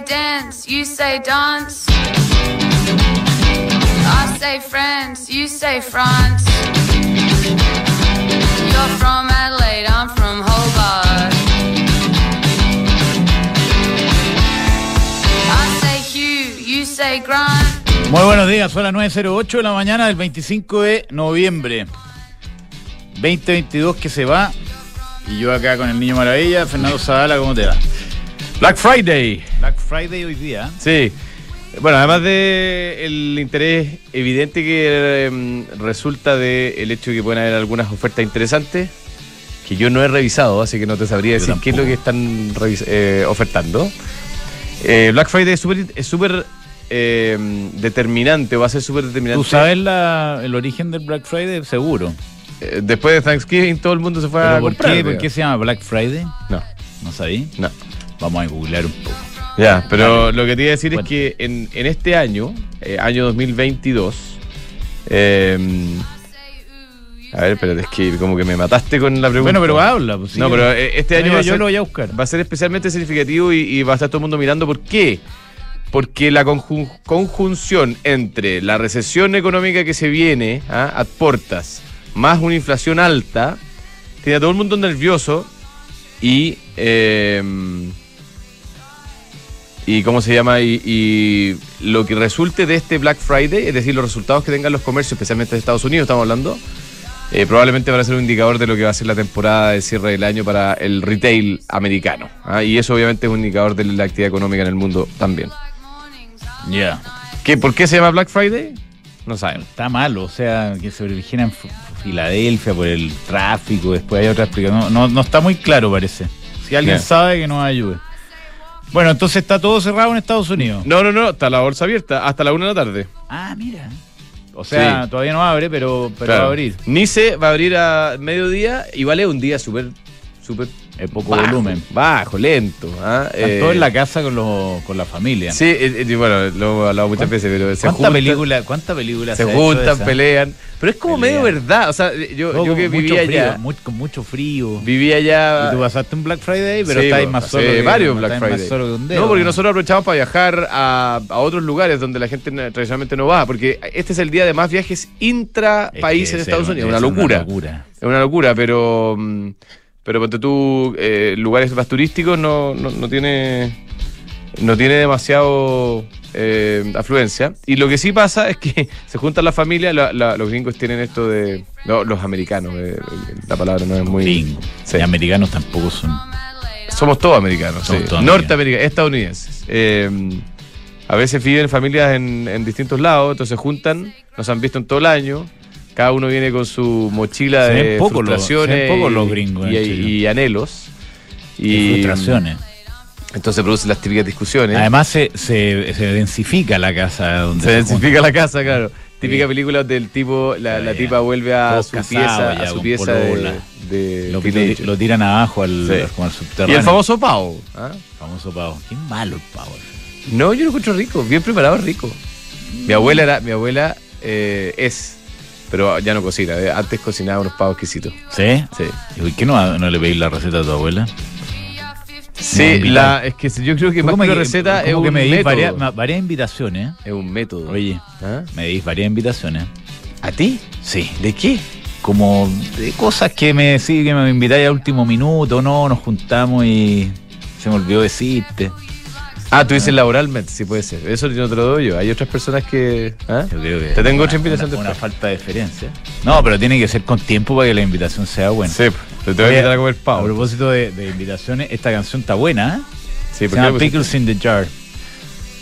dance, you say dance. I say friends, you say France. You're from Adelaide, I'm from Hobart. I say Hugh, you say Grant. Muy buenos días, son las 9.08 de la mañana del 25 de noviembre 2022 que se va. Y yo acá con el niño maravilla, Fernando Zavala, ¿cómo te va? Black Friday. Black Friday hoy día. Sí. Bueno, además de el interés evidente que em, resulta del hecho de que pueden haber algunas ofertas interesantes, que yo no he revisado, así que no te sabría Yo decir qué es lo que están eh, ofertando. Eh, Black Friday es súper em, determinante, va a ser súper determinante. ¿Tú sabes la- el origen del Black Friday? Seguro. Eh, después de Thanksgiving todo el mundo se fue a ¿Pero por, comprar. qué, ¿Por qué se llama Black Friday? No, ¿No sabí? no. Vamos a googlear un poco. Ya, pero lo que te iba a decir Bueno. es que en, en este año, eh, año 2022, eh, a ver, espérate, es que como que me mataste con la pregunta. Bueno, pero habla. Pues, sí. No, pero eh, este año yo, va, a yo ser, lo voy a buscar. va a ser especialmente significativo y, y va a estar todo el mundo mirando. ¿Por qué? Porque la conjun- conjunción entre la recesión económica que se viene ¿ah? a portas, más una inflación alta, tiene a todo el mundo nervioso y... eh, y cómo se llama y, y lo que resulte de este Black Friday, es decir, los resultados que tengan los comercios, especialmente de Estados Unidos, estamos hablando, eh, probablemente van a ser un indicador de lo que va a ser la temporada de cierre del año para el retail americano. ¿ah? Y eso obviamente es un indicador de la actividad económica en el mundo también. Ya. ¿Qué, ¿Por qué se llama Black Friday? No sabemos. Está malo, o sea, que se origina en Filadelfia por el tráfico, después hay otra explicación. No, no, no está muy claro, parece. Si alguien Ya. sabe, que nos ayude. Bueno, entonces está todo cerrado en Estados Unidos. No, no, no, está la bolsa abierta hasta la una de la tarde. Ah, mira. O sea, Sí. todavía no abre, pero, pero Claro. va a abrir. Nice va a abrir a mediodía y vale un día súper, súper Es poco bajo, volumen. Bajo, lento. ¿ah? Están Eh, todos en la casa con, los, con la familia. Sí, eh, eh, bueno, lo hemos hablado muchas veces, pero se ¿Cuánta juntan, película, cuánta película se de juntan, pelean. Pero es como Pelean. medio verdad. O sea, yo, Todo yo que vivía frío, allá, muy- con mucho frío. vivía allá. Y tú pasaste un Black Friday, pero Sí, estáis más solo. que- varios no Black más Friday. solo que un dedo, no, porque nosotros aprovechamos para viajar a, a otros lugares donde la gente na- tradicionalmente no va, porque este es el día de más viajes intra Es país que en es Estados una- Unidos, es una locura. locura. Es una locura, pero mm, pero ponte tú eh, lugares más turísticos no, no, no tiene no tiene demasiado eh, afluencia. Y lo que sí pasa es que se juntan las familias, la- la- los gringos tienen esto de no, los americanos, eh, la palabra no es muy Gringo. Sí. Y americanos tampoco son. somos todos americanos, Somos sí. todos norteamericanos, estadounidenses. Eh, a veces viven familias en, en distintos lados, entonces se juntan, nos han visto en todo el año. Cada uno viene con su mochila Se de poco los- se frustraciones ven poco los gringos y, anhelos. Y Y frustraciones. Entonces producen las típicas discusiones. Además se, se, se densifica la casa donde se densifica la casa, claro. Típica Sí. película del tipo, la, la tipa vuelve a Todos su pieza, a su pieza de, de Lo, lo tiran abajo al, Sí. como al Y subterráneo. el famoso pavo. ¿ah? famoso pavo. Qué malo el pavo. No, yo lo encuentro rico, bien preparado, rico. Mi abuela era, mi abuela eh, es, pero ya no cocina. eh, Antes cocinaba unos pavos exquisitos. ¿Sí? Sí. ¿Y qué no, no le pedís la receta a tu abuela? Sí, No, la, es que yo creo que más ¿Cómo que una que- receta es que un me dis método. varias, varias invitaciones. Es un método. Oye, ¿Ah? me dis varias invitaciones. ¿A ti? Sí. ¿De qué? Como de cosas que me decís que me invitáis a último minuto, no, nos juntamos y se me olvidó decirte. Ah, tú dices laboralmente, sí puede ser. Eso yo no te lo doy yo. Hay otras personas que. ¿ah? Yo creo que Te tengo una- otra invitación una, una falta de deferencia. No, pero tiene que ser con tiempo para que la invitación sea buena. Sí, te, te voy a invitar a comer A pavo. propósito de, de invitaciones, esta canción está buena, ¿eh? Sí, Se ¿por qué llama? Pickles in the Jar.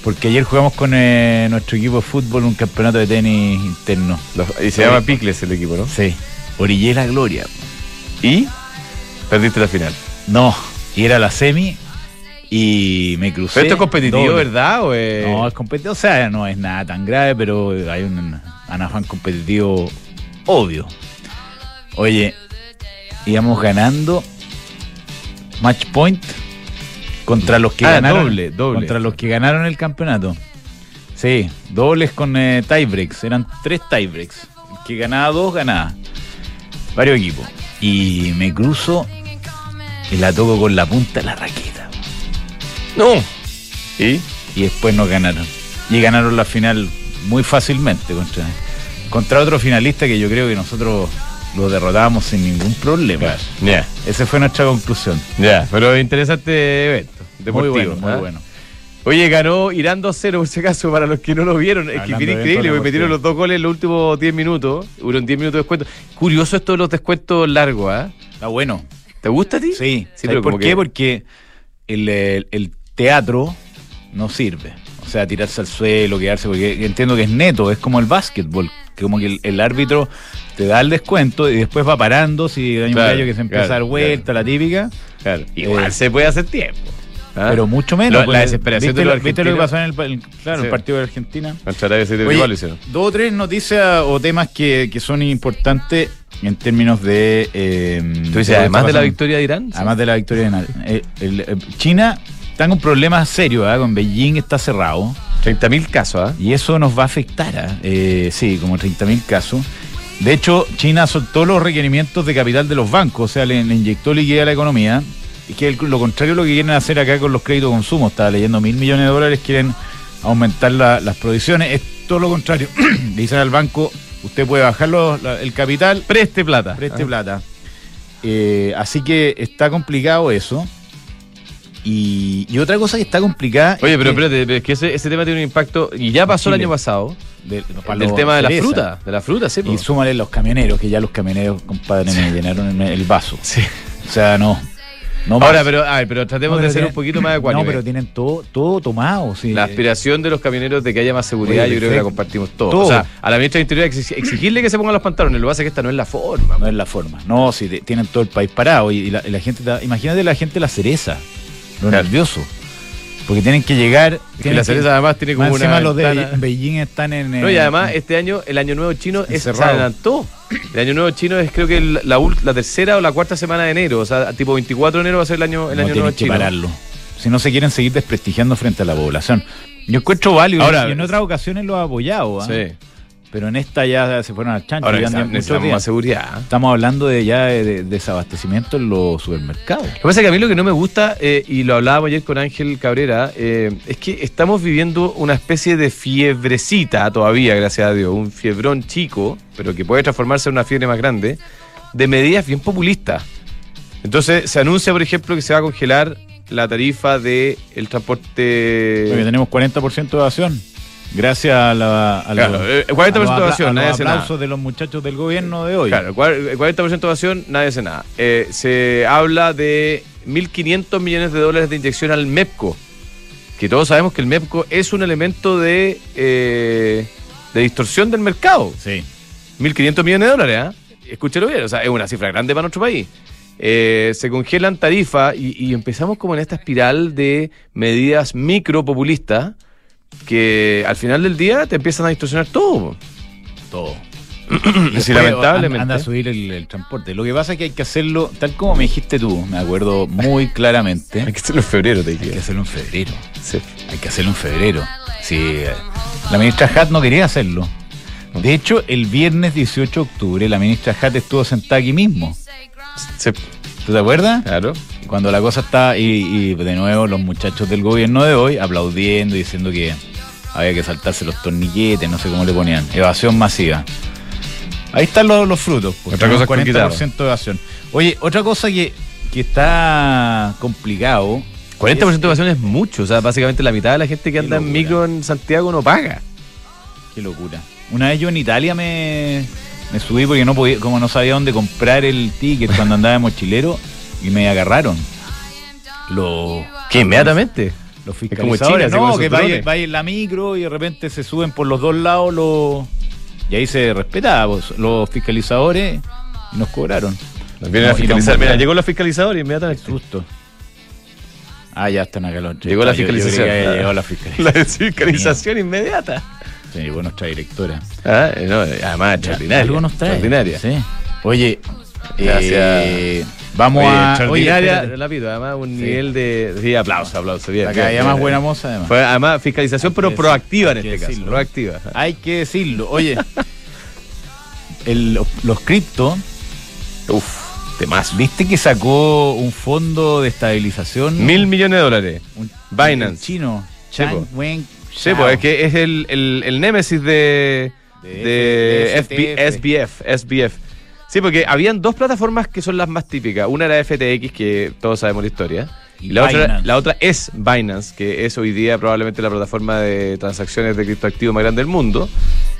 Porque ayer jugamos con eh, nuestro equipo de fútbol un campeonato de tenis interno. Los- y se llama Picles el equipo, ¿no? Sí. Orillé la gloria. Y perdiste la final. No, y era la semi y me crucé. ¿Pero esto es competitivo, doble. verdad? ¿O es... No, es competitivo. O sea, no es nada tan grave, pero hay un, un afán competitivo obvio. Oye, íbamos ganando match point contra los que Ah, ganaron doble, doble. contra los que ganaron el campeonato. Sí, dobles con eh, tiebreaks, eran tres tiebreaks. El que ganaba dos ganaba. Varios equipos. Y me cruzo y la toco con la punta de la raqueta. No. ¿Y? y después nos ganaron. Y ganaron la final muy fácilmente contra, contra otro finalista que yo creo que nosotros lo derrotamos sin ningún problema. Ya, Esa fue nuestra conclusión. ya. Pero interesante evento. Muy Deportivo. bueno, muy ¿ah? bueno. Oye, ganó Irán 2-0, por si acaso, para los que no lo vieron. Es que fue increíble, porque metieron los dos goles en los últimos 10 minutos. Hubo 10 minutos de descuento. Curioso esto de los descuentos largos, ¿ah? Está bueno. ¿Te gusta a ti? Sí, Sí, ¿Sabes pero ¿por qué? que- Porque el, el- el teatro no sirve. O sea, tirarse al suelo, quedarse, porque entiendo que es neto, es como el básquetbol, que como que el, el árbitro te da el descuento y después va parando, si hay un Claro, gallo que se empieza claro, a dar vuelta, la típica, Claro. Igual Eh, se puede hacer tiempo. ¿ah? pero mucho menos. Lo- la porque desesperación ¿viste, de lo, los ¿Viste lo que pasó en el, claro, Sí. el partido de Argentina? Oye, dos o tres noticias o temas que, que son importantes en términos de... eh, ¿Tú dices, además de la victoria de Irán? Además de la victoria de Nadal. Eh, eh, China está con problemas serios, ¿ah? con Beijing está cerrado 30.000 casos, ¿ah? y eso nos va a afectar. ¿ah? Eh, sí, como 30.000 casos. De hecho, China soltó los requerimientos de capital de los bancos, o sea, le, le inyectó liquidez a la economía. Y que el- lo contrario a lo que quieren hacer acá con los créditos de consumo. Estaba leyendo mil millones de dólares, quieren aumentar la- las provisiones. Es todo lo contrario. Le dicen al banco, usted puede bajar los- la- el capital, Preste plata. preste Ah. plata. Eh, así que está complicado eso. Y, y otra cosa que está complicada. Oye, es pero que- espérate, es que ese, ese tema tiene un impacto, y ya pasó el año pasado, de- para del tema de la cereza. fruta, de la fruta, sí. po. Y súmale los camioneros, que ya los camioneros, compadre, me llenaron el, el vaso. Sí. O sea, no. no Ahora, más. pero, a ver, pero tratemos No, de ser un poquito más ecuánimes. No, pero tienen todo, todo tomado. Sí. La aspiración de los camioneros de que haya más seguridad, Oye, yo creo que la compartimos todos. Todo. O sea, a la ministra de Interior exig- exigirle que se pongan los pantalones, lo que pasa es que esta no es la forma. No es la forma. No, si tienen todo el país parado. Y, la, y la gente, imagínate la gente la cereza, lo Claro. nervioso. Porque tienen que llegar. Es que la cereza además tiene como más una encima los de Beijing están en. No, y además este año, el año nuevo chino es, se adelantó. El año nuevo chino es creo que la, la tercera o la cuarta semana de enero. O sea, tipo 24 de enero va a ser el año, el no año nuevo que chino. pararlo. Si no se quieren seguir desprestigiando frente a la población. Yo encuentro válido. Ahora- y en otras ocasiones lo ha apoyado. ¿ah? Sí. Pero en esta ya se fueron al chancho. Ahora ya necesitamos, más seguridad. Estamos hablando de ya de, de desabastecimiento en los supermercados. Lo que pasa es que a mí lo que no me gusta, eh, y lo hablábamos ayer con Ángel Cabrera, eh, es que estamos viviendo una especie de fiebrecita todavía, gracias a Dios, un fiebrón chico, pero que puede transformarse en una fiebre más grande, de medidas bien populistas. Entonces se anuncia, por ejemplo, que se va a congelar la tarifa del el transporte... Porque tenemos 40% de evasión. Gracias a la a Claro, eh, 40% a los de evasión, nadie hace nada. de los muchachos del gobierno de hoy. Claro, el cuar- el 40% de evasión, nadie hace nada. Eh, se habla de 1.500 millones de dólares de inyección al MEPCO, que todos sabemos que el MEPCO es un elemento de, eh, de distorsión del mercado. Sí. 1.500 millones de dólares, ¿ah? Escúchelo bien, o sea, es una cifra grande para nuestro país. Eh, se congelan tarifas y, y empezamos como en esta espiral de medidas micropopulistas que al final del día te empiezan a distorsionar todo. Todo. Después lamentablemente. Anda a subir el, el transporte. Lo que pasa es que hay que hacerlo, tal como me dijiste tú, me acuerdo muy claramente. Hay que hacerlo en febrero, te Hay que hacerlo en febrero. Sí. Hay que hacerlo en febrero. Sí, eh, la ministra Hatt no quería hacerlo. De hecho, el viernes 18 de octubre, la ministra Hatt estuvo sentada aquí mismo. Sí, ¿Tú te acuerdas? claro. Cuando la cosa está, y, y de nuevo los muchachos del gobierno de hoy aplaudiendo y diciendo que había que saltarse los torniquetes, no sé cómo le ponían, evasión masiva. Ahí están los, los frutos. pues, Otra cosa es con 40% de evasión. Oye, otra cosa que, que está complicado. 40% de evasión es mucho, o sea, básicamente la mitad de la gente que anda en micro en Santiago no paga. Qué locura. Una vez yo en Italia me, me subí porque no podía, como no sabía dónde comprar el ticket cuando andaba de mochilero y me agarraron. Los, ¿Qué? Inmediatamente. los fiscalizadores. No, que vaya en la micro y de repente se suben por los dos lados los. Y ahí se respetaba pues, los fiscalizadores y nos cobraron. Nos vienen No, a fiscalizar. Mira, llegó la fiscalizadora inmediatamente. Susto. Ah, ya están acá los Llegó la fiscalización. la fiscalización inmediata. Se llegó nuestra directora. Ah, no, además, extraordinaria. Algo nos trae. Extraordinaria. Sí. Oye, Gracias. eh, vamos Oye, a. extraordinaria, Oye, la pido, además un Sí. nivel de... Sí, aplauso, aplauso. Bien, la bien, calle bien, más bien. buena moza, además. Fue además fiscalización, pero proactiva en este caso. Proactiva. Hay que decirlo. Oye, el- los cripto, Uf, temas. ¿viste que sacó un fondo de estabilización? Mil millones de dólares. Un- Binance. un chino. Chang. Wen Sí, Chao. pues es que es el, el, el némesis de, De F- SBF, SBF. Sí, porque habían dos plataformas que son las más típicas. Una era FTX, que todos sabemos la historia. Y la otra, Binance. la otra es Binance, que es hoy día probablemente la plataforma de transacciones de criptoactivos más grande del mundo.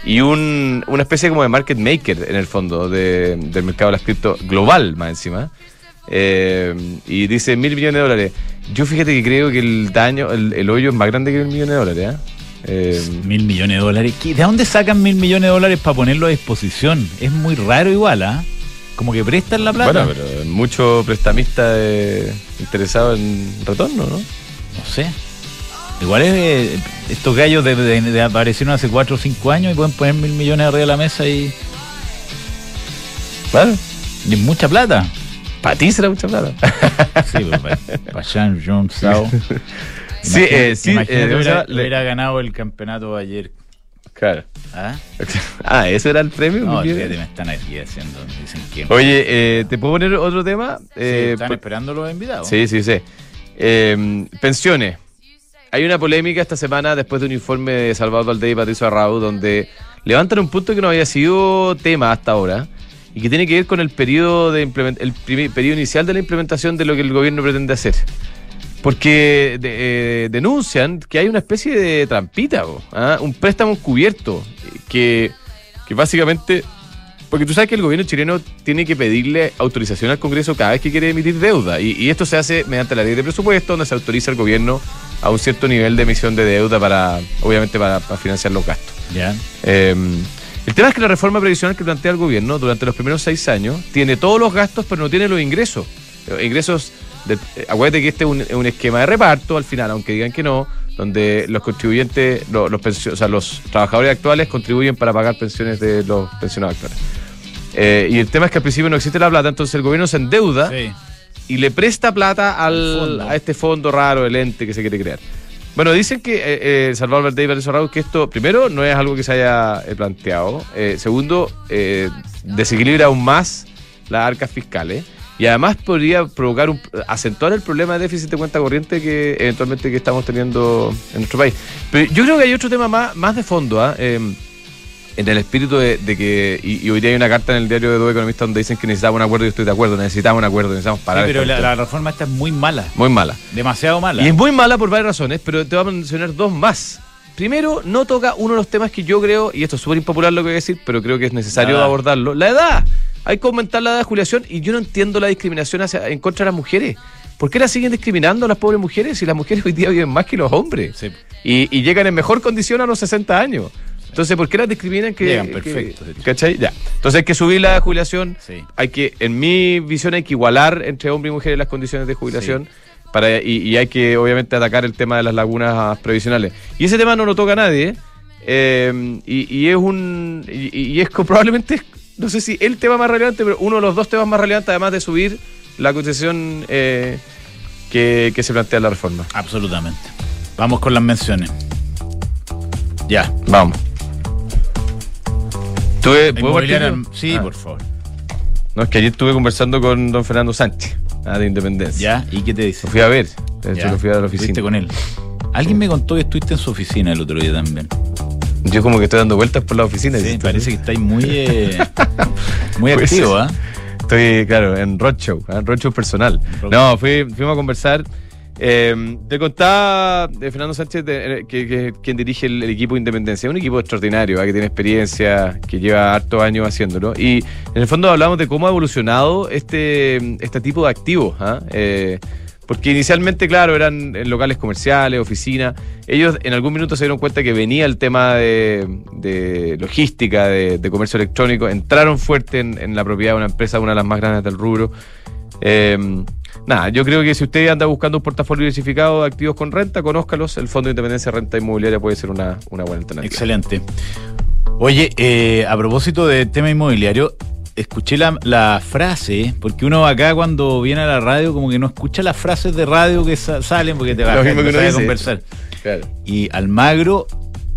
Y un, una especie como de market maker, en el fondo, de- del mercado de las cripto global, más encima. Eh, y dice mil millones de dólares. Yo fíjate que creo que el daño, el, el hoyo es más grande que el millón de dólares. ¿eh? Eh, Mil millones de dólares. ¿Qué- ¿De dónde sacan mil millones de dólares para ponerlo a disposición? Es muy raro igual, ¿ah? Como que prestan la plata. Bueno, pero mucho prestamista interesado en retorno, ¿no? No sé. Igual es, eh, estos gallos de, de- de aparecieron hace 4 o 5 años y pueden poner mil millones arriba de la mesa y, Claro. y es mucha plata. Para ti será mucha plata. Sí, pues, para, para Jean Jong Sao. Sí, eh, sí, Imagínate eh, ¿cómo se hubiera? Le- hubiera ganado el campeonato ayer. Claro. ¿Ah? Ah, ¿eso era el premio? No, fíjate, me están aquí haciendo. Dicen que. Oye, eh, ¿te puedo poner otro tema? Sí, Eh, están por- esperando los invitados. Sí, sí, sí. Eh, pensiones. Hay una polémica esta semana después de un informe de Salvador Valdés y Patricio Arrau donde levantan un punto que no había sido tema hasta ahora y que tiene que ver con el periodo de el primer- periodo inicial de la implementación de lo que el gobierno pretende hacer. Porque de- eh, denuncian que hay una especie de trampita, ¿ah? un préstamo encubierto que, que básicamente porque tú sabes que el gobierno chileno tiene que pedirle autorización al Congreso cada vez que quiere emitir deuda. Y, y esto se hace mediante la ley de presupuesto, donde se autoriza al gobierno a un cierto nivel de emisión de deuda para, obviamente, para, para financiar los gastos. Ya. Eh, el tema es que la reforma previsional que plantea el gobierno durante los primeros seis años tiene todos los gastos, pero no tiene los ingresos. Los ingresos, de, eh, acuérdate que este es un, es un esquema de reparto al final, aunque digan que no, donde los contribuyentes, los, o sea, los trabajadores actuales contribuyen para pagar pensiones de los pensionados actuales. Eh, y el tema es que al principio no existe la plata, entonces el gobierno se endeuda Sí. y le presta plata al, a este fondo raro, el ente que se quiere crear. Bueno, dicen que eh, eh, Salvador Valdés y Patricio Arrau que esto, primero, no es algo que se haya eh, planteado. Eh, segundo, desequilibra aún más las arcas fiscales. Y además podría provocar un, acentuar el problema de déficit de cuenta corriente que eventualmente que estamos teniendo en nuestro país. Pero yo creo que hay otro tema más, más de fondo. Eh, en el espíritu de, de que, y, y hoy día hay una carta en el diario de dos economistas donde dicen que necesitamos un acuerdo, y yo estoy de acuerdo, necesitamos un acuerdo, necesitamos parar. Sí, pero la, reforma esta es muy mala. Muy mala. Demasiado mala. Y es muy mala por varias razones, pero te voy a mencionar dos más. Primero, no toca uno de los temas que yo creo, y esto es súper impopular lo que voy a decir, pero creo que es necesario La abordarlo. La edad. Hay que aumentar la edad de jubilación y yo no entiendo la discriminación hacia, en contra de las mujeres. ¿Por qué las siguen discriminando a las pobres mujeres si las mujeres hoy día viven más que los hombres? Sí. Y, y llegan en mejor condición a los 60 años. Entonces, ¿por qué las discriminan? Que, Llegan perfectos. ¿Cachai? Ya. Entonces hay que subir la jubilación. Sí. Hay que, en mi visión, hay que igualar entre hombre y mujer las condiciones de jubilación. Para, y, y hay que, obviamente, atacar el tema de las lagunas previsionales. Y ese tema no lo toca nadie. eh, y, y es un. Y, y es probablemente, no sé si el tema más relevante, pero uno de los dos temas más relevantes, además de subir la cotización eh, que, que se plantea en la reforma. Absolutamente. Vamos con las menciones. Ya. Vamos. Tuve, ¿puedo yo? Sí, Ah. por favor. No, es que ayer estuve conversando con don Fernando Sánchez, ah, de Independencia. ¿Ya? ¿Y qué te dice? Lo fui a ver, de hecho lo fui a la oficina. con él. Alguien me contó que estuviste en su oficina el otro día también. Yo como que estoy dando vueltas por la oficina. Sí, parece que estáis muy, eh, muy Pues, activo, ¿ah? Estoy, claro, en roadshow, ¿ah? roadshow personal. No, fui, fuimos a conversar. Eh, te contaba de Fernando Sánchez, eh, que, que- quien dirige el, equipo de Independencia. Un equipo extraordinario, ¿ah? que tiene experiencia, que lleva hartos años haciéndolo. Y en el fondo hablamos de cómo ha evolucionado este, este tipo de activos. ¿ah? Eh, porque inicialmente, claro, eran locales comerciales, oficinas. Ellos en algún minuto se dieron cuenta que venía el tema de, logística, de, comercio electrónico. Entraron fuerte en, en la propiedad de una empresa, una de las más grandes del rubro. Nada, yo creo que si usted anda buscando un portafolio diversificado de activos con renta, conózcalos. El Fondo de Independencia de Renta Inmobiliaria puede ser una, una buena alternativa. Excelente. Oye, eh, a propósito de tema inmobiliario, escuché la, la frase, porque uno acá cuando viene a la radio como que no escucha las frases de radio que sa- salen porque te uno a conversar. Claro. Y Almagro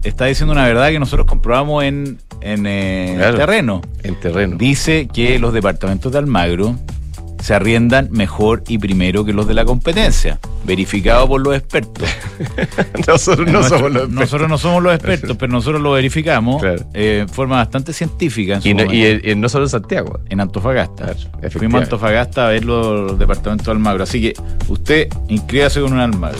está diciendo una verdad que nosotros comprobamos en, en eh, Claro. terreno. En terreno. Dice que los departamentos de Almagro se arriendan mejor y primero que los de la competencia. verificado por los expertos. nosotros no Nuestro- somos los expertos. nosotros no somos los expertos, pero nosotros lo verificamos Claro. eh, en forma bastante científica. En, su Y, no, y, no solo en Santiago. en Antofagasta. Claro, Fuimos a Antofagasta a ver los departamentos de Almagro. Así que usted inscríbase con un Almagro.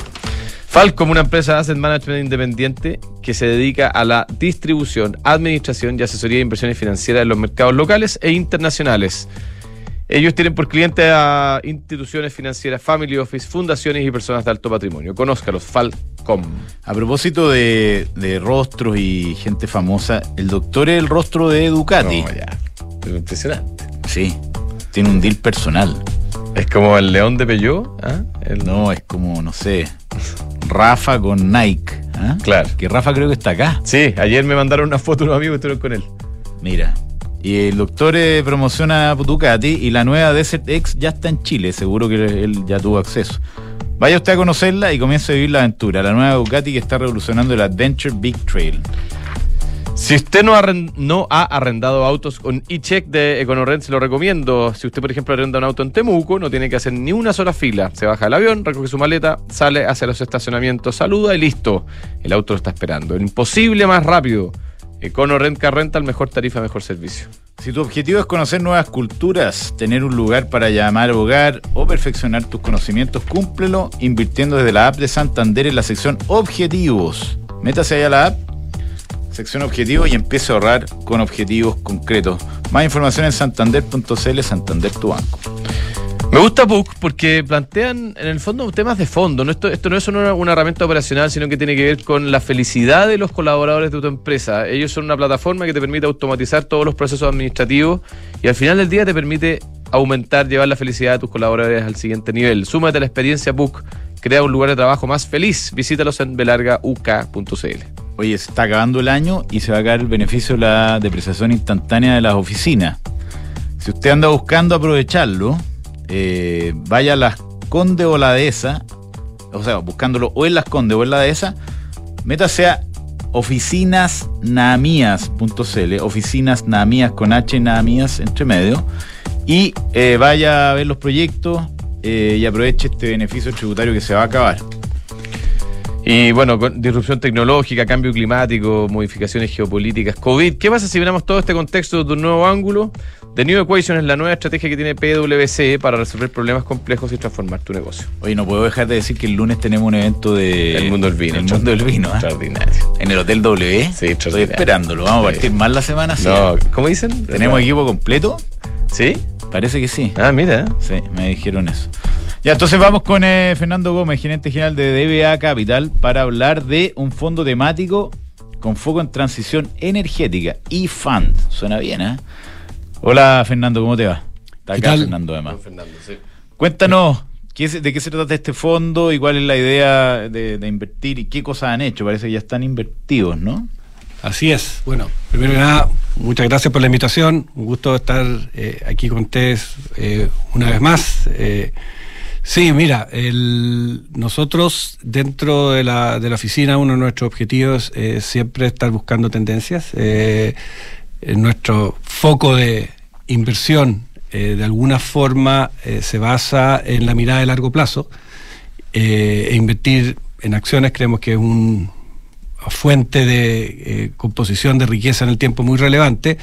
Falcom, una empresa de asset management independiente que se dedica a la distribución, administración y asesoría de inversiones financieras en los mercados locales e internacionales. Ellos tienen por cliente a instituciones financieras, family office, fundaciones y personas de alto patrimonio. Conózcalos, Falcom. A propósito de, de rostros y gente famosa, el doctor es el rostro de Ducati. No, ya. Es impresionante. Sí, tiene un deal personal. Es como el león de Peugeot. ¿ah? El- No, es como, no sé, Rafa con Nike. ¿ah? Claro. Que Rafa creo que está acá. Sí, ayer me mandaron una foto unos amigos que estuvieron con él. Mira. Y el doctor eh, promociona Ducati y la nueva Desert X ya está en Chile. Seguro que él ya tuvo acceso. Vaya usted a conocerla y comience a vivir la aventura. La nueva Ducati que está revolucionando el Adventure Big Trail. Si usted no, no ha arrendado autos con e-check de EconoRent, se lo recomiendo. Si usted, por ejemplo, arrenda un auto en Temuco, no tiene que hacer ni una sola fila. Se baja del avión, recoge su maleta, sale hacia los estacionamientos, saluda y listo. El auto lo está esperando. El imposible más rápido. EconoRent Car Rental, mejor tarifa, mejor servicio. Si tu objetivo es conocer nuevas culturas, tener un lugar para llamar hogar o perfeccionar tus conocimientos, cúmplelo invirtiendo desde la app de Santander en la sección Objetivos. Métase ahí a la app, sección Objetivos y empiece a ahorrar con objetivos concretos. Más información en santander.cl, Santander tu banco. Me gusta Book porque plantean en el fondo temas de fondo. ¿no? Esto, esto no es una, herramienta operacional, sino que tiene que ver con la felicidad de los colaboradores de tu empresa. Ellos son una plataforma que te permite automatizar todos los procesos administrativos y al final del día te permite aumentar, llevar la felicidad de tus colaboradores al siguiente nivel. Súmate a la experiencia Book. Crea un lugar de trabajo más feliz. Visítalos en belargauk.cl. Oye, se está acabando el año y se va a caer el beneficio de la depreciación instantánea de las oficinas. Si usted anda buscando aprovecharlo, eh, vaya a las Conde o la Dehesa, o sea, buscándolo o en las Conde o en la Dehesa, métase a oficinasnamías.cl, oficinas Namías con H Namías entre medio, y eh, vaya a ver los proyectos eh, y aproveche este beneficio tributario que se va a acabar. Y bueno, con disrupción tecnológica, cambio climático, modificaciones geopolíticas, COVID. ¿Qué pasa si miramos todo este contexto desde un nuevo ángulo? The New Equation es la nueva estrategia que tiene PwC para resolver problemas complejos y transformar tu negocio. Oye, no puedo dejar de decir que el lunes tenemos un evento de... El mundo del vino. El mundo del vino, ¿ah? Extraordinario. En el Hotel W. Sí, Estoy esperándolo. Vamos a partir más la semana. sí. No, ¿cómo dicen? ¿Tenemos equipo completo? ¿Sí? Parece que sí. Ah, mira. Sí, me dijeron eso. Ya, entonces vamos con eh, Fernando Gómez, gerente general de DBA Capital, para hablar de un fondo temático con foco en transición energética. E-Fund. Suena bien, ¿eh? Hola, Fernando, ¿cómo te va? Está ¿Qué acá tal? Fernando, además. Fernando, sí. Cuéntanos, ¿qué es- ¿de qué se trata este fondo y cuál es la idea de, de invertir y qué cosas han hecho? Parece que ya están invertidos, ¿no? Así es. Bueno, primero que nada, muchas gracias por la invitación. Un gusto estar eh, aquí con ustedes eh, una vez más. Eh, sí, mira, el- nosotros dentro de la, de la oficina, uno de nuestros objetivos es siempre estar buscando tendencias. Eh, nuestro foco de inversión eh, de alguna forma eh, se basa en la mirada de largo plazo e invertir en acciones. Creemos que es un fuente de composición de riqueza en el tiempo muy relevante,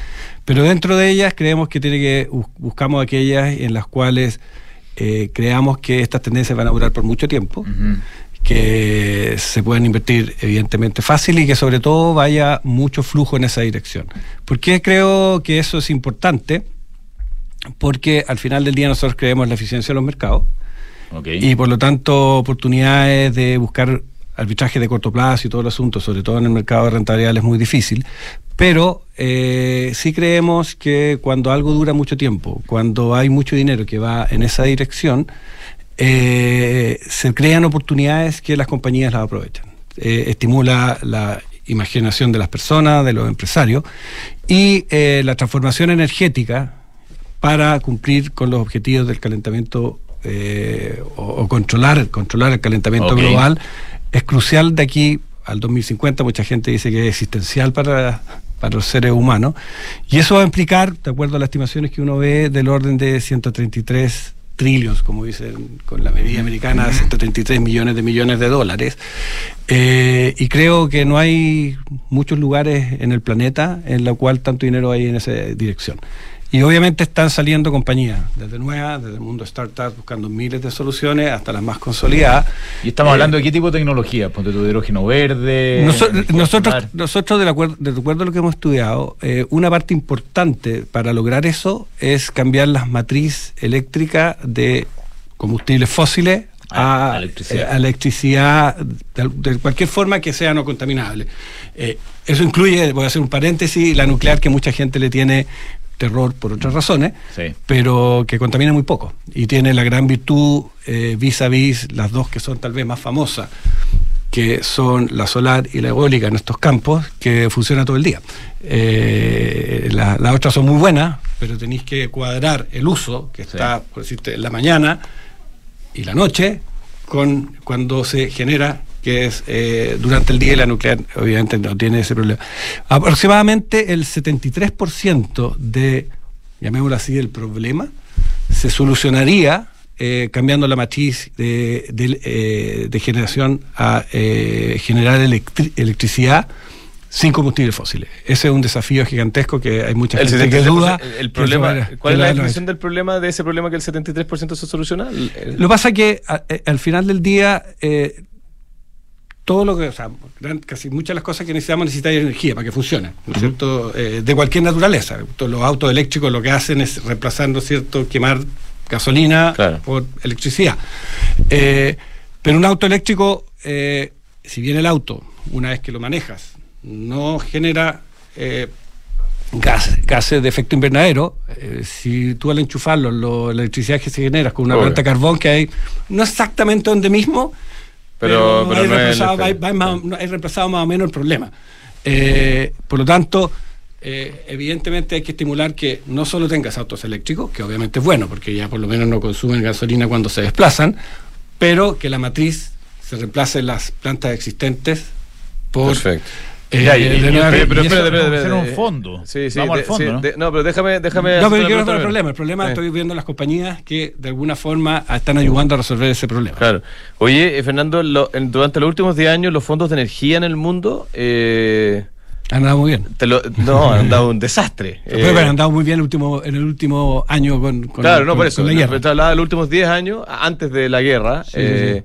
pero dentro de ellas creemos que tiene que bus- buscamos aquellas en las cuales creamos que estas tendencias van a durar por mucho tiempo, que se pueden invertir evidentemente fácil y que sobre todo vaya mucho flujo en esa dirección. ¿Por qué creo que eso es importante? Porque al final del día nosotros creemos en la eficiencia de los mercados Ok. y por lo tanto oportunidades de buscar arbitraje de corto plazo y todo el asunto, sobre todo en el mercado de rentabilidad es muy difícil, pero eh, sí creemos que cuando algo dura mucho tiempo, cuando hay mucho dinero que va en esa dirección, eh, se crean oportunidades que las compañías las aprovechan. Eh, estimula la imaginación de las personas, de los empresarios, y eh, la transformación energética para cumplir con los objetivos del calentamiento o, o controlar, controlar el calentamiento global es crucial de aquí al 2050. Mucha gente dice que es existencial para, para los seres humanos. Y eso va a implicar, de acuerdo a las estimaciones que uno ve, del orden de 133 trillions, como dicen con la medida americana, 133 millones de millones de dólares. Eh, y creo que no hay muchos lugares en el planeta en la cual tanto dinero hay en esa dirección. Y obviamente están saliendo compañías, desde nuevas, desde el mundo startup, buscando miles de soluciones hasta las más consolidadas. Y estamos Eh, hablando de qué tipo de tecnología, ponte tu de hidrógeno verde. Noso- nosotros, solar. nosotros de, acuerdo, de acuerdo a lo que hemos estudiado, eh, una parte importante para lograr eso es cambiar las matriz eléctrica de combustibles fósiles A- electricidad. eh, electricidad de, de cualquier forma que sea no contaminable. Eh, eso incluye, voy a hacer un paréntesis, la nuclear que mucha gente le tiene terror por otras razones, Sí. pero que contamina muy poco y tiene la gran virtud eh, vis a vis las dos que son tal vez más famosas que son la solar y la eólica en estos campos, que funciona todo el día. Eh, la- las otras son muy buenas, pero tenéis que cuadrar el uso, que está, por decirte, en la mañana y la noche, con cuando se genera, que es eh, durante el día, y la nuclear obviamente no tiene ese problema. Aproximadamente el 73% de, llamémoslo así, el problema, se solucionaría eh, cambiando la matriz de, de, eh, de generación a eh, generar electri- electricidad sin combustibles fósiles. Ese es un desafío gigantesco que hay mucha El, gente que 73%, duda. el- el que problema, era- ¿Cuál es que la definición del problema de ese problema que el 73% se soluciona? Lo que pasa es que a- eh, al final del día, eh, todo lo que, o sea, gran- casi muchas de las cosas que necesitamos necesitan energía para que funcionen, ¿no es cierto? Eh, de cualquier naturaleza. Los autos eléctricos lo que hacen es reemplazar, ¿no es cierto?, quemar gasolina Claro. por electricidad. Eh, pero un auto eléctrico, eh, si bien el auto, una vez que lo manejas, no genera gas- gases de efecto invernadero, eh, si tú al enchufarlo, lo- la electricidad que se genera con una Obvio. planta de carbón que hay, no exactamente donde mismo, Pero- pero no es el reemplazado, va- efecto. va más- no, hay reemplazado más o menos el problema. Eh, por lo tanto, eh, evidentemente hay que estimular que no solo tengas autos eléctricos, que obviamente es bueno, porque ya por lo menos no consumen gasolina cuando se desplazan, pero que la matriz se reemplace en las plantas existentes por... Perfecto. Eh, Ya, y- pero hacer un fondo. Sí, sí, Vamos de- al fondo, sí, ¿no? de- no, pero déjame, déjame. No, pero quiero primero. problema. El problema Sí. estoy viendo las compañías que de alguna forma están ayudando a resolver ese problema. Claro. Oye, eh, Fernando, lo- en- durante los últimos 10 años, los fondos de energía en el mundo. Eh, Han andado muy bien. te lo- no, han dado un desastre. Pero, Eh, pero han andado muy bien el último, en el último año con, con- claro, no, con- por eso. con la guerra. Te hablaba de los últimos 10 años, antes de la guerra. Sí, eh, sí, sí.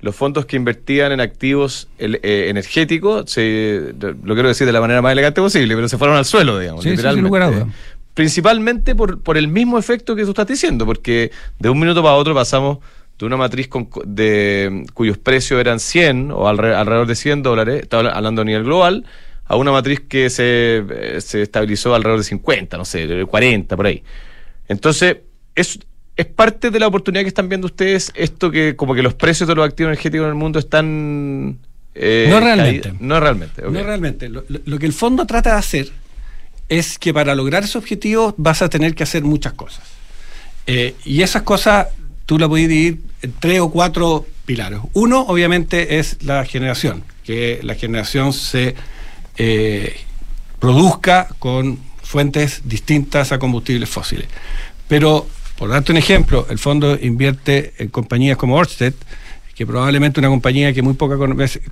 Los fondos que invertían en activos el- eh, energéticos, se, lo quiero decir de la manera más elegante posible, pero se fueron al suelo, digamos, Sí, sí, sin literalmente. duda. Principalmente por, por el mismo efecto que tú estás diciendo, porque de un minuto para otro pasamos de una matriz con, de, cuyos precios eran 100 o alre- alrededor de 100 dólares, estaba hablando a nivel global, a una matriz que se, eh, se estabilizó alrededor de 50, no sé, de 40, por ahí. Entonces, es, es parte de la oportunidad que están viendo ustedes esto que como que los precios de los activos energéticos en el mundo están... eh, No realmente. No realmente. No realmente. Lo, que el fondo trata de hacer es que para lograr ese objetivo vas a tener que hacer muchas cosas. Eh, y esas cosas tú las puedes dividir en tres o cuatro pilares. Uno, obviamente, es la generación, que la generación se eh, produzca con fuentes distintas a combustibles fósiles. Pero, por darte un ejemplo, el fondo invierte en compañías como Ørsted, que probablemente una compañía que muy poca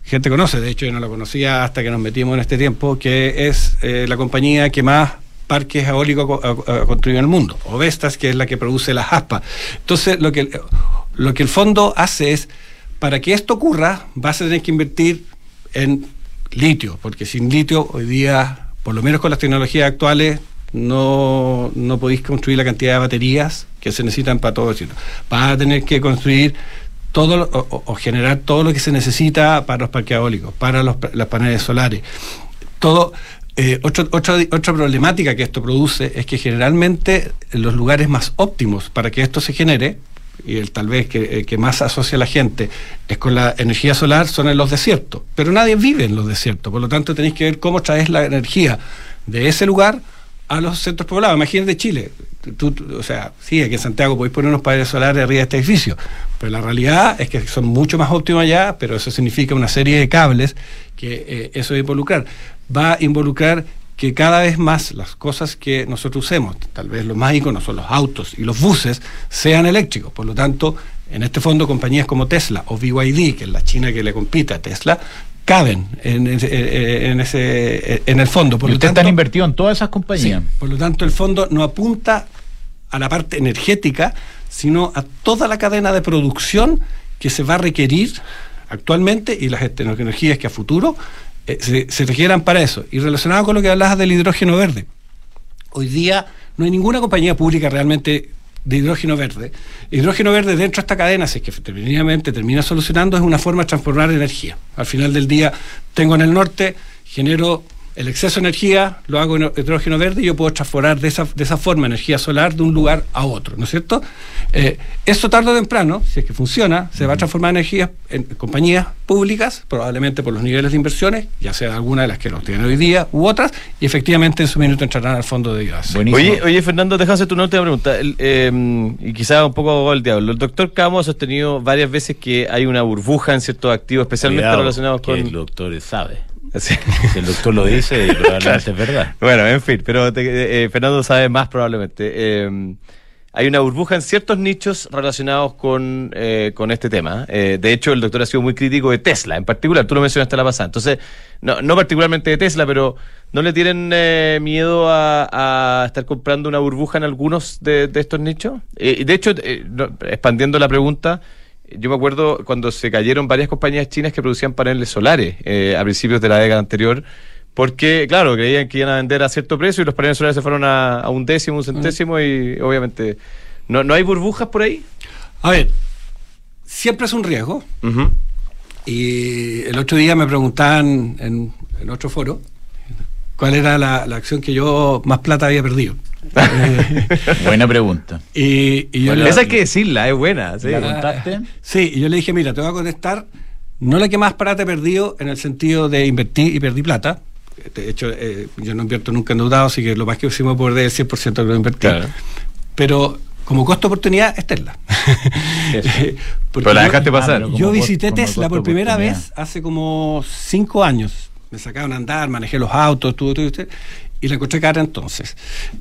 gente conoce, de hecho yo no la conocía hasta que nos metimos en este tiempo, que es eh, la compañía que más parques eólicos co- ha, ha construido en el mundo, o Vestas, que es la que produce las aspas. Entonces, lo que, lo que el fondo hace es, para que esto ocurra, vas a tener que invertir en litio, porque sin litio hoy día, por lo menos con las tecnologías actuales, no, no podéis construir la cantidad de baterías que se necesitan para todo eso. Vas a tener que construir todo o, generar todo lo que se necesita para los parques eólicos, para los, los paneles solares. Todo. eh, otro- otra, otra problemática que esto produce es que generalmente los lugares más óptimos para que esto se genere, y el tal vez que, eh, que más asocia la gente es con la energía solar, son en los desiertos. Pero nadie vive en los desiertos, por lo tanto tenéis que ver cómo traes la energía de ese lugar a los centros poblados. Imagínate Chile. Tú- o sea, sí, aquí en Santiago podéis poner unos paneles solares arriba de este edificio, pero la realidad es que son mucho más óptimos allá, pero eso significa una serie de cables que eh, eso va a involucrar. Va a involucrar que cada vez más las cosas que nosotros usemos, tal vez los más iconos son los autos y los buses, sean eléctricos. Por lo tanto, en este fondo compañías como Tesla o BYD, que es la China que le compite a Tesla, caben en ese, en, ese, en el fondo. Por y ustedes están invertidos en todas esas compañías. Sí, por lo tanto, el fondo no apunta a la parte energética, sino a toda la cadena de producción que se va a requerir actualmente y las energías que a futuro eh, se, se, requieran para eso. Y relacionado con lo que hablabas del hidrógeno verde, hoy día no hay ninguna compañía pública realmente de hidrógeno verde. Hidrógeno verde dentro de esta cadena, si es que terminadamente termina solucionando, es una forma de transformar energía. Al final del día, tengo en el norte, genero el exceso de energía lo hago en hidrógeno verde y yo puedo transformar de esa, de esa forma energía solar de un lugar a otro, ¿no es cierto? Eh, esto tarde o temprano, si es que funciona, se va a transformar en energía en compañías públicas, probablemente por los niveles de inversiones, ya sea alguna de las que los tienen hoy día u otras, y efectivamente en su minuto entrarán al fondo de IVAS. Oye, oye, Fernando, déjame hacer tu última pregunta, eh, y quizás un poco abogado del diablo. El doctor Camo ha sostenido varias veces que hay una burbuja en ciertos activos, especialmente Cuidado, relacionados con... El doctor sabe. Si el doctor lo dice, probablemente es verdad. Bueno, en fin, pero te, eh, Fernando sabe más probablemente. Eh, hay una burbuja en ciertos nichos relacionados con, eh, con este tema. Eh, de hecho, el doctor ha sido muy crítico de Tesla, en particular, tú lo mencionaste la pasada. Entonces, no, no particularmente de Tesla, pero ¿no le tienen eh, miedo a, a, estar comprando una burbuja en algunos de, de estos nichos? de hecho, no, expandiendo la pregunta, yo me acuerdo cuando se cayeron varias compañías chinas que producían paneles solares a principios de la década anterior porque, claro, creían que iban a vender a cierto precio y los paneles solares se fueron a, a un décimo, un centésimo y obviamente... ¿no, ¿No hay burbujas por ahí? A ver, siempre es un riesgo. Uh -huh. Y el otro día me preguntaban en, en otro foro cuál era la, la, acción que yo más plata había perdido. buena pregunta. Y, y yo bueno, le, esa hay que decirla, es buena. ¿sí? ¿La contaste? Sí, y yo le dije, mira, te voy a contestar, no la que más plata he perdido en el sentido de invertir y perdí plata, de hecho, eh, yo no invierto nunca en deudado, así que lo más que hicimos por el 100% de lo invertí. Claro. Pero como costo oportunidad es Tesla. Pero la dejaste pasar. Yo, yo visité Tesla por primera vez hace como cinco años. Me sacaron a andar, manejé los autos, todo, todo, todo y la encontré cara entonces.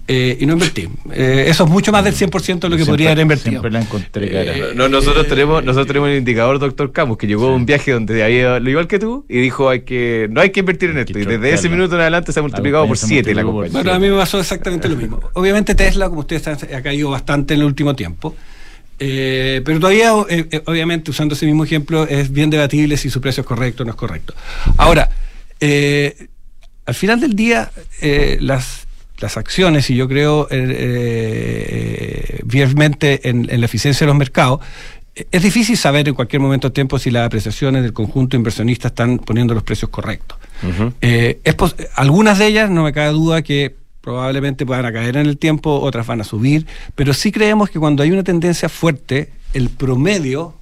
Eh, y no invertí. Eh, eso es mucho más del 100% de lo que siempre, podría haber invertido. Siempre la encontré cara. Eh, no, nosotros, tenemos, nosotros tenemos un indicador, doctor Camus, que llegó a un viaje donde había lo igual que tú y dijo hay que no hay que invertir en esto. Y desde ese minuto en adelante se ha multiplicado por 7 la compañía. Bueno, a mí me pasó exactamente lo mismo. Obviamente Tesla, como ustedes saben, ha caído bastante en el último tiempo. Eh, pero todavía, eh, obviamente, usando ese mismo ejemplo, es bien debatible si su precio es correcto o no es correcto. Ahora, eh, al final del día, eh, las, las acciones, y yo creo eh, vivamente en, en, la eficiencia de los mercados, es difícil saber en cualquier momento de tiempo si las apreciaciones del conjunto inversionista están poniendo los precios correctos. Uh -huh. eh, es algunas de ellas, no me cabe duda que probablemente puedan caer en el tiempo, otras van a subir, pero sí creemos que cuando hay una tendencia fuerte, el promedio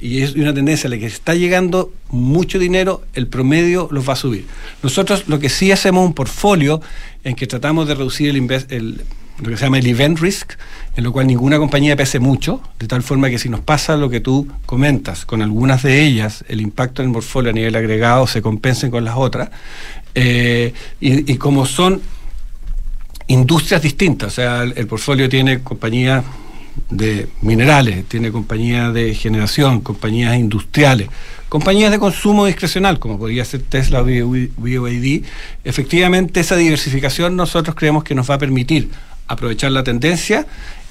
y es una tendencia a la que está llegando mucho dinero, el promedio los va a subir. Nosotros lo que sí hacemos un portfolio en que tratamos de reducir el, el, lo que se llama el event risk, en lo cual ninguna compañía pese mucho, de tal forma que si nos pasa lo que tú comentas, con algunas de ellas, el impacto en el portfolio a nivel agregado se compensen con las otras, eh, y, como son industrias distintas, o sea, el, el portfolio tiene compañías de minerales, tiene compañías de generación, compañías industriales, compañías de consumo discrecional, como podría ser Tesla o BYD, efectivamente esa diversificación nosotros creemos que nos va a permitir aprovechar la tendencia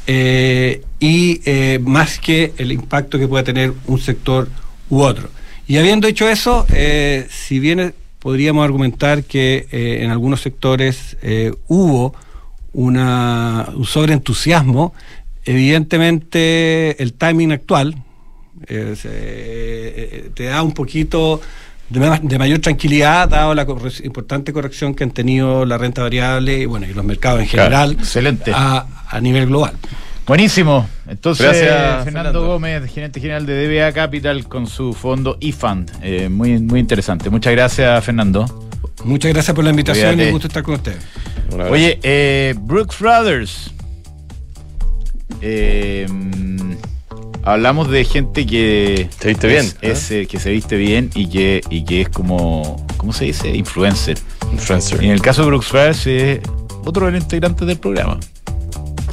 eh, y eh, más que el impacto que pueda tener un sector u otro. Y habiendo hecho eso, eh, si bien podríamos argumentar que en algunos sectores hubo una, un sobreentusiasmo, evidentemente el timing actual eh, se, te da un poquito de, de, mayor tranquilidad dado la corre importante corrección que han tenido la renta variable y bueno y los mercados en general claro, excelente. a, a, nivel global. Buenísimo. Entonces Gracias, Fernando, Fernando, Gómez gerente general de DBA Capital con su fondo eFund. Eh, muy muy interesante. Muchas gracias Fernando. Muchas gracias por la invitación Cuídate. y un gusto estar con ustedes oye eh, Brooks Brothers eh, hablamos de gente que Se viste bien, es, es, eh, que se viste bien y que y que es como ¿cómo se dice? influencer. Influencer. Y en el caso de Brooks Brothers es otro de los integrantes del programa.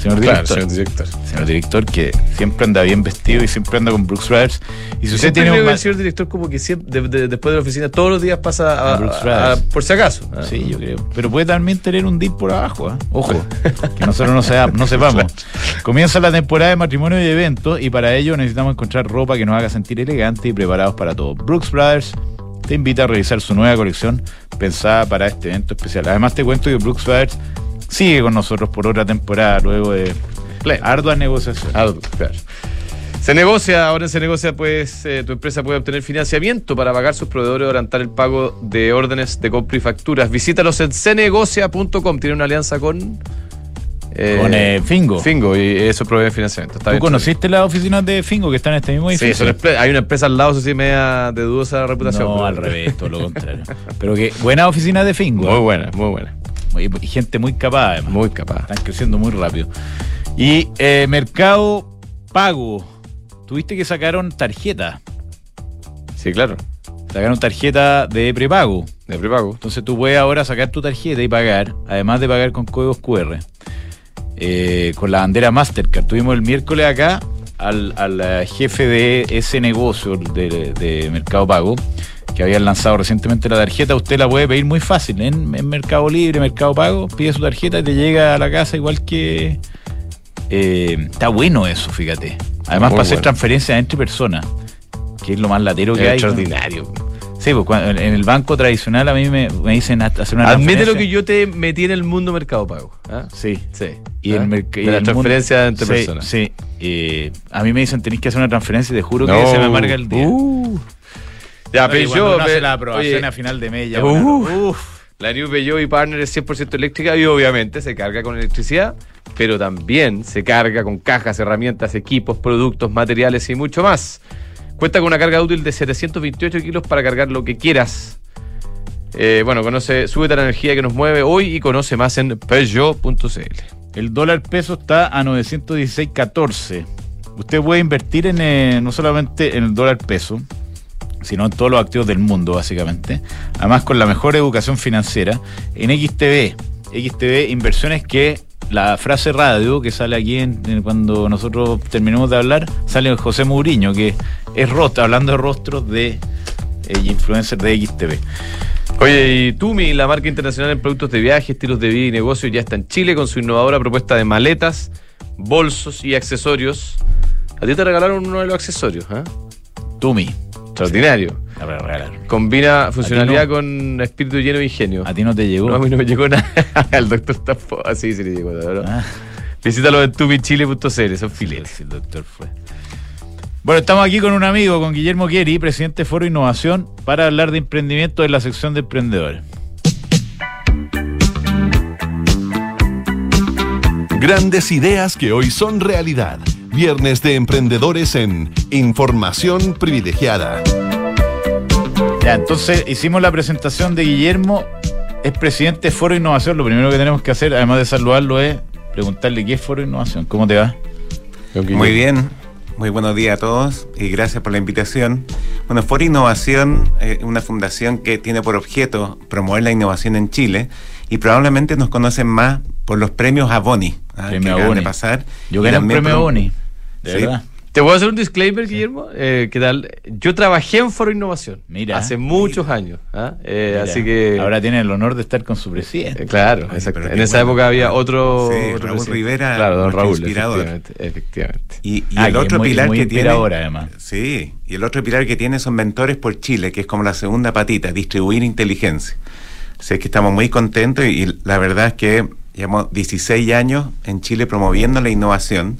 Señor Claro, director. señor director. Señor director que siempre anda bien vestido y siempre anda con Brooks Brothers. Y si usted tiene un el señor director como que siempre, de- de- después de la oficina todos los días pasa a, por si acaso. ¿ah? Sí, yo creo. Pero puede también tener un deal por abajo, ¿ah? Ojo, que nosotros no, sea- no sepamos. Comienza la temporada de matrimonio y eventos y para ello necesitamos encontrar ropa que nos haga sentir elegantes y preparados para todo. Brooks Brothers te invita a revisar su nueva colección pensada para este evento especial. Además te cuento que Brooks Brothers sigue con nosotros por otra temporada luego de arduas negociaciones. Claro. Se negocia, ahora en Se Negocia, pues eh, tu empresa puede obtener financiamiento para pagar sus proveedores o adelantar el pago de órdenes de compra y facturas. Visítalos en cenegocia.com. Tiene una alianza con. eh, Con eh, Fingo. Fingo y eso provee financiamiento. Está ¿Tú bien conociste las oficinas de Fingo que están en este mismo Sí, edificio? empre- hay una empresa al lado, eso sí, media de dudosa reputación. No, pero- al revés, todo lo contrario. Pero que buena oficina de Fingo. Muy buena, muy buena. Y y gente muy capaz, además. Muy capaz. Están creciendo muy rápido. Y eh, Mercado Pago. Tuviste que sacaron tarjeta. Sí, claro. Sacaron tarjeta de prepago. De prepago. Entonces tú puedes ahora sacar tu tarjeta y pagar, además de pagar con códigos QR. eh, con la bandera Mastercard. Tuvimos el miércoles acá al, al, eh, jefe de ese negocio de, de Mercado Pago, que habían lanzado recientemente la tarjeta. Usted la puede pedir muy fácil en, en Mercado Libre, Mercado Pago. Pide su tarjeta y te llega a la casa igual que... eh, está bueno eso, fíjate. Además, Muy para hacer transferencias entre personas, que es lo más latero que Es hay. extraordinario. Sí, pues cuando- en el banco tradicional a mí me, me dicen ha- hacer una Admite lo que yo te metí en el mundo Mercado Pago. ¿ah? Sí. Sí. Y ¿Ah? el merc- y de la el mundo- transferencia entre sí, personas. Sí. Eh, a mí me dicen tenéis que hacer una transferencia y te juro No. que se me amarga el día. Uh. Y pero cuando uno hace la aprobación oye, a final de mes ya. Una- uf. La New Peugeot y Partner es 100% eléctrica y obviamente se carga con electricidad, pero también se carga con cajas, herramientas, equipos, productos, materiales y mucho más. Cuenta con una carga útil de 728 kilos para cargar lo que quieras. Eh, bueno, conoce, súbete a la energía que nos mueve hoy y conoce más en Peugeot.cl. El dólar peso está a 916.14. Usted puede invertir en eh, no solamente en el dólar peso, sino en todos los activos del mundo, básicamente. Además, con la mejor educación financiera en XTV. XTV, inversiones que la frase radio que sale aquí en, en cuando nosotros terminemos de hablar, sale José Mourinho, que es rostro, hablando de rostros de eh, influencers de XTV. Oye, y Tumi, la marca internacional en productos de viaje, estilos de vida y negocios, ya está en Chile con su innovadora propuesta de maletas, bolsos y accesorios. A ti te regalaron uno de los accesorios, ¿ah? Tumi. Extraordinario. La voy a regalar. Combina funcionalidad no? con espíritu lleno de ingenio. A ti no te llegó. No, a mí no me llegó nada. Al doctor tampoco. Ah, sí, sí le llegó. ¿no? Ah. Visítalo en tumichile.cl, son filetes. sí, el doctor fue. Bueno, estamos aquí con un amigo, con Guillermo Kieri, presidente de Foro Innovación, para hablar de emprendimiento en la sección de emprendedores. Grandes ideas que hoy son realidad. Viernes de emprendedores en Información Privilegiada. Ya, entonces hicimos la presentación de Guillermo, es presidente de Foro Innovación. Lo primero que tenemos que hacer, además de saludarlo, es preguntarle qué es Foro Innovación, cómo te va. Muy bien, muy buenos días a todos y gracias por la invitación. Bueno, Foro Innovación es una fundación que tiene por objeto promover la innovación en Chile y probablemente nos conocen más por los premios Avoni ¿ah? Premio que acaban Avoni. de pasar. Yo gané un premio pro- Boni, de Sí. verdad. ¿Te puedo hacer un disclaimer, Guillermo? Eh, ¿Qué tal? Yo trabajé en Foro Innovación. Mira. Hace muchos años. ¿ah? Eh, Mira, así que. Ahora tiene el honor de estar con su presidente. Eh, Claro, Oye, exacto. En esa bueno. época había otro. Sí, otro Raúl presidente. Rivera, Claro, don Raúl. inspirador. Efectivamente. efectivamente. Y, y Ah, el otro muy- pilar muy que tiene. inspirador, además. Sí, y el otro pilar que tiene son Mentores por Chile, que es como la segunda patita, distribuir inteligencia. Sé que estamos muy contentos y, y la verdad es que llevamos 16 años en Chile promoviendo la innovación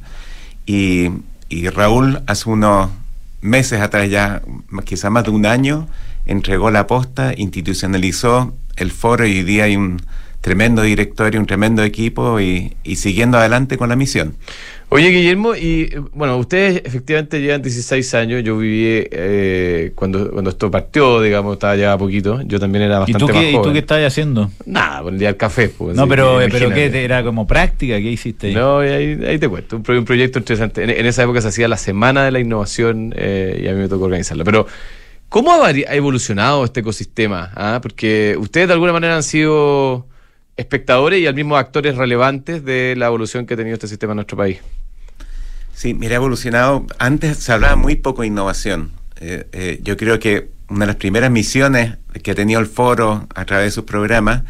y, y Raúl hace unos meses atrás ya, quizá más de un año, entregó la posta, institucionalizó el foro y hoy día hay un tremendo directorio, un tremendo equipo y, y siguiendo adelante con la misión. Oye, Guillermo, y bueno, ustedes efectivamente llevan 16 años. Yo viví eh, cuando, cuando esto partió, digamos, estaba ya poquito. Yo también era ¿Y bastante tú, qué, más ¿Y tú joven. qué estabas haciendo? Nada, por el día del café. Pues, No, pero, que pero. ¿qué? ¿Era como práctica? ¿Qué hiciste ahí? No, y ahí, ahí te cuento. Un, un proyecto interesante. En, en esa época se hacía la Semana de la Innovación eh, y a mí me tocó organizarla. Pero, ¿cómo ha evolucionado este ecosistema? ah? Porque ustedes de alguna manera han sido espectadores y al mismo actores relevantes de la evolución que ha tenido este sistema en nuestro país. Sí, mira, ha evolucionado. Antes se hablaba muy poco de innovación. Eh, eh, yo creo que una de las primeras misiones que ha tenido el foro a través de sus programas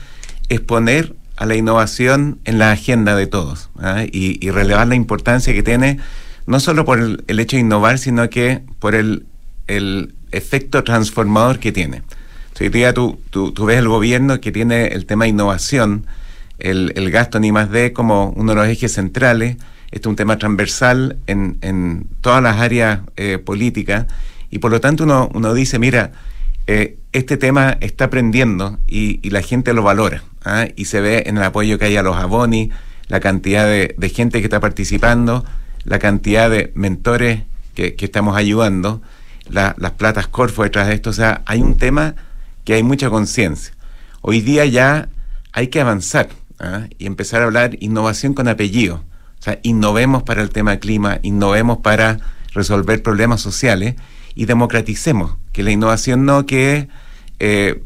es poner a la innovación en la agenda de todos ¿ah? y, y relevar la importancia que tiene, no solo por el, hecho de innovar, sino que por el efecto transformador que tiene. Si hoy día tú, tú, ves el gobierno que tiene el tema de innovación, el, el gasto en I más D como uno de los ejes centrales, este es un tema transversal en, todas las áreas eh, políticas. Y por lo tanto uno, dice, mira, eh, este tema está aprendiendo y, y la gente lo valora ¿ah? y se ve en el apoyo que hay a los abonis, la cantidad de, gente que está participando, la cantidad de mentores que, que estamos ayudando, la- las platas Corfo detrás de esto, o sea, hay un tema que hay mucha conciencia. Hoy día ya hay que avanzar ¿ah? y empezar a hablar innovación con apellido. O sea, innovemos para el tema clima, innovemos para resolver problemas sociales y democraticemos, que la innovación no que eh,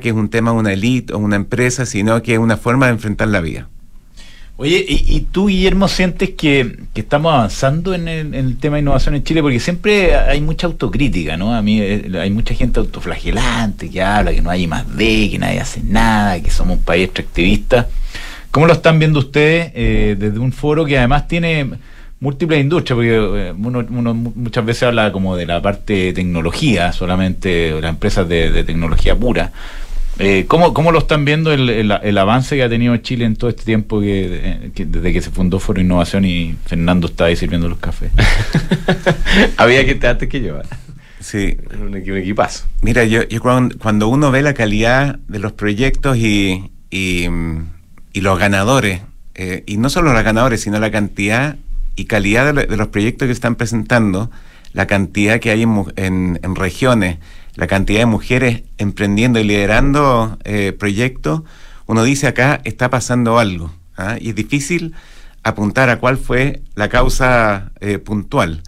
que es un tema de una élite o una empresa, sino que es una forma de enfrentar la vida. Oye, ¿y, y tú, Guillermo, sientes que, estamos avanzando en el, en el tema de innovación en Chile? Porque siempre hay mucha autocrítica, ¿no? A mí eh, hay mucha gente autoflagelante que habla que no hay más de, que nadie hace nada, que somos un país extractivista. ¿Cómo lo están viendo ustedes eh, desde un foro que además tiene múltiples industrias? Porque eh, uno, uno mu- muchas veces habla como de la parte de tecnología, solamente las empresas de, de tecnología pura. Eh, ¿cómo, ¿Cómo lo están viendo el, el- el avance que ha tenido Chile en todo este tiempo que, eh, que- desde que se fundó Foro Innovación y Fernando está ahí sirviendo los cafés? Había gente antes que yo. ¿eh? Sí, un, equi- un equipazo. Mira, yo, yo cuando, cuando uno ve la calidad de los proyectos y, y, y los ganadores, eh, y no solo los ganadores, sino la cantidad y calidad de, de los proyectos que están presentando, la cantidad que hay en, en- en regiones, la cantidad de mujeres emprendiendo y liderando eh, proyectos, uno dice acá está pasando algo. ¿ah? Y es difícil apuntar a cuál fue la causa eh, puntual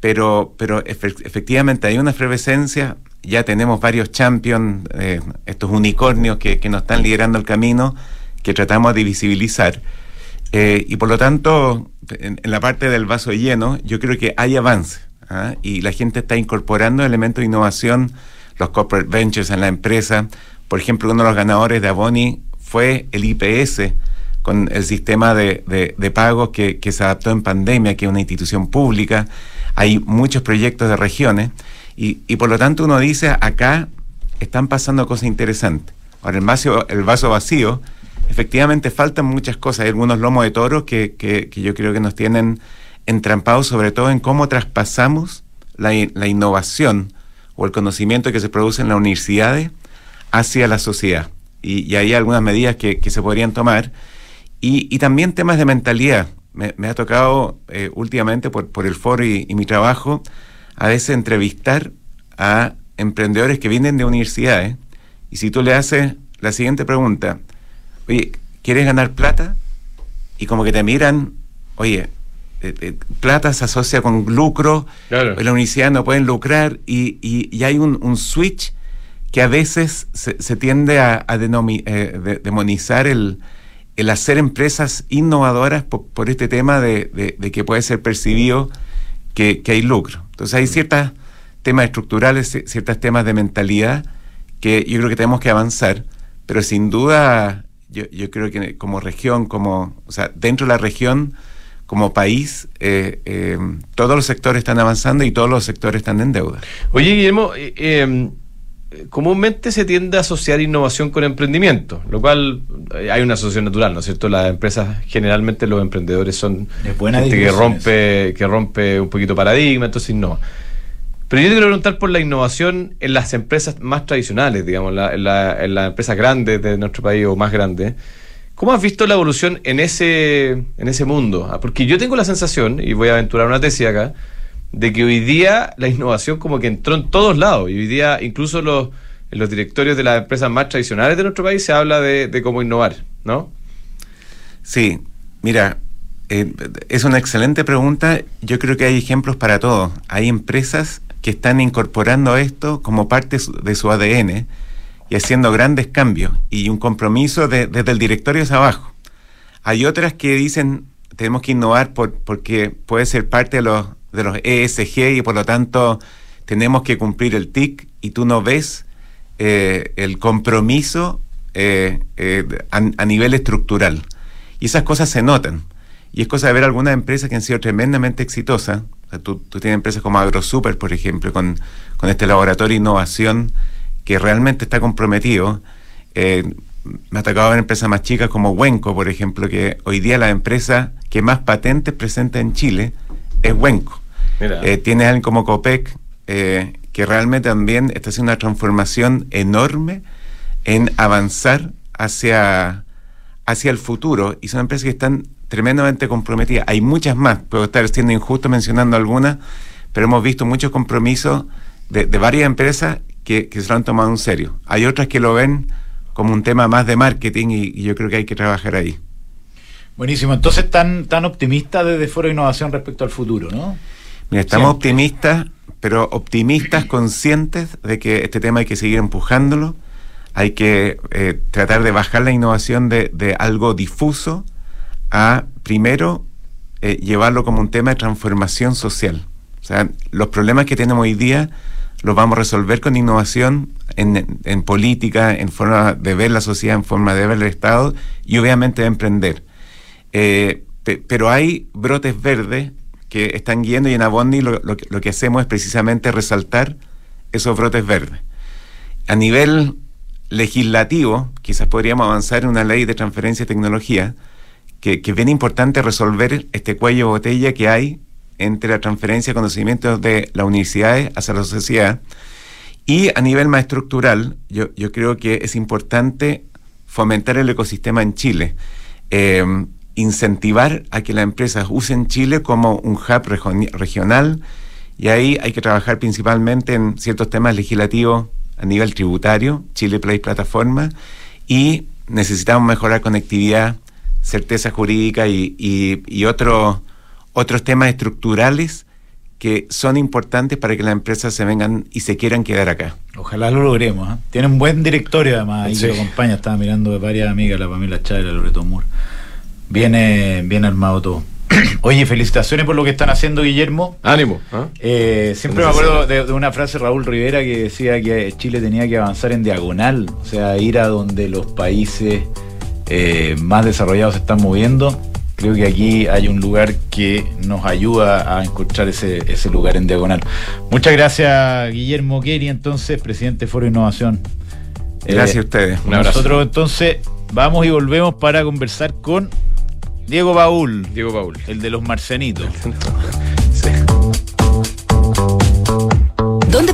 pero, pero efe- efectivamente hay una efervescencia, ya tenemos varios champions, eh, estos unicornios que, que nos están liderando el camino, que tratamos de visibilizar. Y por lo tanto, en, en la parte del vaso lleno, yo creo que hay avance ¿ah? y la gente está incorporando elementos de innovación, los corporate ventures en la empresa. Por ejemplo, uno de los ganadores de Avoni fue el IPS, con el sistema de, de, de pagos que, que se adaptó en pandemia, que es una institución pública. Hay muchos proyectos de regiones y, y por lo tanto uno dice, acá están pasando cosas interesantes. Ahora, el vaso, el vaso vacío, efectivamente faltan muchas cosas. Hay algunos lomos de toro que, que, que yo creo que nos tienen entrampados, sobre todo en cómo traspasamos la, la innovación o el conocimiento que se produce en las universidades hacia la sociedad. Y, y hay algunas medidas que, que se podrían tomar. Y, y también temas de mentalidad. Me, me ha tocado eh, últimamente por, por el foro y, y mi trabajo a veces entrevistar a emprendedores que vienen de universidades. Y si tú le haces la siguiente pregunta, oye, ¿quieres ganar plata? Y como que te miran, oye, eh, eh, plata se asocia con lucro, Claro. en la universidad no pueden lucrar y, y- y hay un, un switch que a veces se, se tiende a, a denomi- eh, de- demonizar el, el hacer empresas innovadoras por, por este tema de, de- de que puede ser percibido que, que hay lucro. Entonces hay ciertos temas estructurales, ci- ciertos temas de mentalidad que yo creo que tenemos que avanzar, pero sin duda yo, yo creo que como región, como, o sea, dentro de la región, como país, eh, eh, todos los sectores están avanzando y todos los sectores están en deuda. Oye, Guillermo, eh, eh, comúnmente se tiende a asociar innovación con emprendimiento, lo cual eh, hay una asociación natural, ¿no es cierto? Las empresas, generalmente los emprendedores son Es buena gente que rompe, que rompe un poquito paradigma, entonces no. Pero yo te quiero preguntar por la innovación en las empresas más tradicionales, digamos, la- en, la- en las empresas grandes de nuestro país o más grandes. ¿Cómo has visto la evolución en ese, en ese mundo? Ah, Porque yo tengo la sensación, y voy a aventurar una tesis acá, de que hoy día la innovación como que entró en todos lados. Y hoy día incluso los, en los directorios de las empresas más tradicionales de nuestro país se habla de, de cómo innovar, ¿no? Sí, mira, eh, es una excelente pregunta. Yo creo que hay ejemplos para todo. Hay empresas que están incorporando esto como parte de su ADN y haciendo grandes cambios y un compromiso de- desde el directorio hacia abajo. Hay otras que dicen tenemos que innovar por- porque puede ser parte de los, de los ESG y por lo tanto tenemos que cumplir el TIC y tú no ves eh, el compromiso eh, eh, a, nivel estructural. Y esas cosas se notan. Y es cosa de ver algunas empresas que han sido tremendamente exitosas. O tú, tú tienes empresas como AgroSuper, por ejemplo, con, con este laboratorio de innovación que realmente está comprometido. Eh, me ha tocado ver empresas más chicas como Wenco, por ejemplo, que hoy día la empresa que más patentes presenta en Chile es Wenco. Eh, tienes alguien como Copec, eh, que realmente también está haciendo una transformación enorme en avanzar hacia, hacia el futuro. Y son empresas que están tremendamente comprometidas. Hay muchas más, puedo estar siendo injusto mencionando algunas, pero hemos visto muchos compromisos de, de varias empresas que, que se lo han tomado en serio. Hay otras que lo ven como un tema más de marketing y, y yo creo que hay que trabajar ahí. Buenísimo. Entonces, tan, tan optimista desde Foro de Innovación respecto al futuro, ¿no? Mira, estamos Siempre. optimistas, pero optimistas conscientes de que este tema hay que seguir empujándolo, hay que eh, tratar de bajar la innovación de, de algo difuso a, primero, eh, llevarlo como un tema de transformación social. O sea, los problemas que tenemos hoy día los vamos a resolver con innovación en, en política, en forma de ver la sociedad, en forma de ver el Estado y obviamente de emprender. Eh, pe- pero hay brotes verdes que están yendo y en Abondi lo, lo que- lo que hacemos es precisamente resaltar esos brotes verdes. A nivel legislativo, quizás podríamos avanzar en una ley de transferencia de tecnología, que, que es bien importante resolver este cuello de botella que hay entre la transferencia de conocimientos de las universidades hacia la sociedad. Y a nivel más estructural, yo, yo creo que es importante fomentar el ecosistema en Chile, eh, incentivar a que las empresas usen Chile como un hub regional y ahí hay que trabajar principalmente en ciertos temas legislativos a nivel tributario, Chile Play Plataforma, y necesitamos mejorar conectividad, certeza jurídica y, y- y otros otros temas estructurales que son importantes para que las empresas se vengan y se quieran quedar acá. Ojalá lo logremos. ¿eh? Tiene un buen directorio, además, ahí Sí. que lo acompaña. Estaba mirando de varias amigas, la Pamela Chávez, la Loreto Moore. Viene bien armado todo. Oye, felicitaciones por lo que están haciendo, Guillermo. Ánimo. ¿ah? Eh, siempre me acuerdo de, de una frase de Raúl Rivera que decía que Chile tenía que avanzar en diagonal, o sea, ir a donde los países eh, más desarrollados se están moviendo. Creo que aquí hay un lugar que nos ayuda a encontrar ese, ese lugar en diagonal. Muchas gracias, Guillermo Keri, entonces, presidente de Foro de Innovación. Gracias Eh, a ustedes. Un abrazo. Nosotros entonces vamos y volvemos para conversar con Diego Baúl, Diego Paul. el de los marcianitos.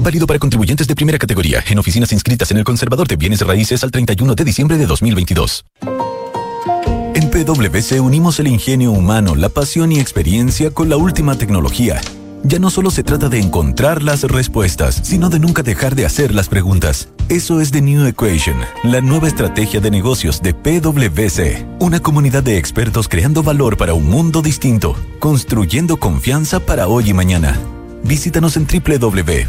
Válido para contribuyentes de primera categoría en oficinas inscritas en el Conservador de Bienes Raíces al 31 de diciembre de 2022. En PwC unimos el ingenio humano, la pasión y experiencia con la última tecnología. Ya no solo se trata de encontrar las respuestas, sino de nunca dejar de hacer las preguntas. Eso es The New Equation, la nueva estrategia de negocios de PwC. Una comunidad de expertos creando valor para un mundo distinto, construyendo confianza para hoy y mañana. Visítanos en www.pwc.cl.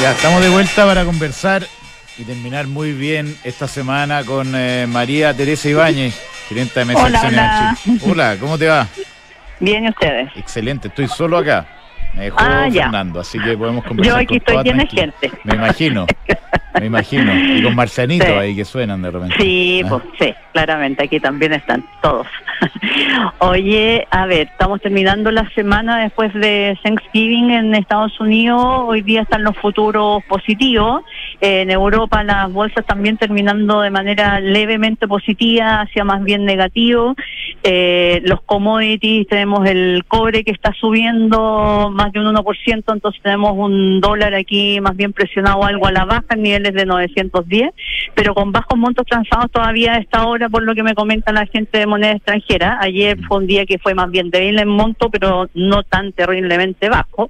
Ya estamos de vuelta para conversar y terminar muy bien esta semana con eh, María Teresa Ibáñez, gerente de Mesa Hola, hola. Hola, ¿cómo te va? Bien, ¿y ustedes? Excelente, estoy solo acá. Me dejó Ah, ya. Fernando, así que podemos conversar. Yo aquí con estoy llena de gente. Me imagino, me imagino. Y con Marcianito Sí. ahí que suenan de repente. Sí, Ah. pues sí, claramente, aquí también están todos. Oye, a ver, estamos terminando la semana después de Thanksgiving en Estados Unidos, hoy día están los futuros positivos, en Europa las bolsas también terminando de manera levemente positiva, hacia más bien negativo, Eh, los commodities, tenemos el cobre que está subiendo más de un 1%, entonces tenemos un dólar aquí más bien presionado algo a la baja en niveles de 910, pero con bajos montos transados todavía a esta hora por lo que me comenta la gente de moneda extranjera. Ayer fue un día que fue más bien débil en monto, pero no tan terriblemente bajo.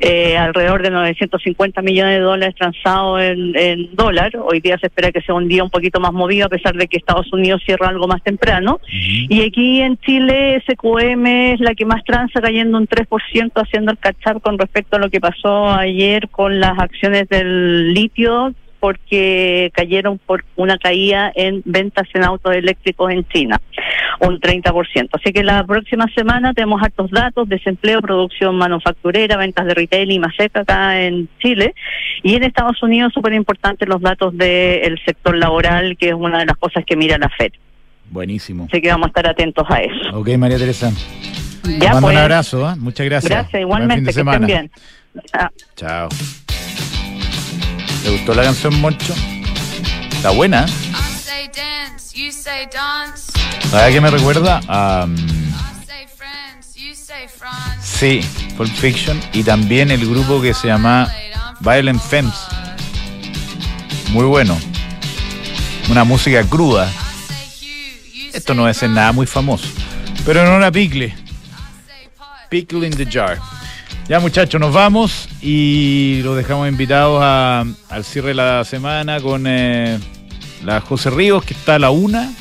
Eh, alrededor de 950 millones de dólares transados en, en dólar. Hoy día se espera que sea un día un poquito más movido, a pesar de que Estados Unidos cierra algo más temprano. Y aquí en Chile, SQM es la que más transa, cayendo un 3%, haciendo el catch-up con respecto a lo que pasó ayer con las acciones del litio porque cayeron por una caída en ventas en autos eléctricos en China, un 30%. Así que la próxima semana tenemos altos datos, desempleo, producción manufacturera, ventas de retail y maseca acá en Chile. Y en Estados Unidos súper importantes los datos del sector laboral, que es una de las cosas que mira la FED. Buenísimo. Así que vamos a estar atentos a eso. Ok, María Teresa. Ya, Te mando pues. un abrazo, ¿eh? muchas gracias. Gracias, igualmente, de que estén bien. Chao. Chao. ¿Te gustó la canción, Moncho? Está buena. ¿eh? ¿Sabes qué me recuerda? Mm, sí, Pulp Fiction y también el grupo que se llama Violent Femmes. Muy bueno. Una música cruda. Esto no ser nada muy famoso. Pero no era pickle. Pickle in the jar. Ya muchachos, nos vamos y los dejamos invitados a- al cierre de la semana con eh, la José Ríos, que está a la una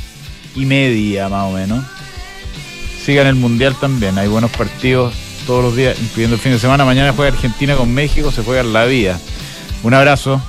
y media más o menos. Sigan el Mundial también, hay buenos partidos todos los días, incluyendo el fin de semana. Mañana juega Argentina con México, se juega la vida. Un abrazo.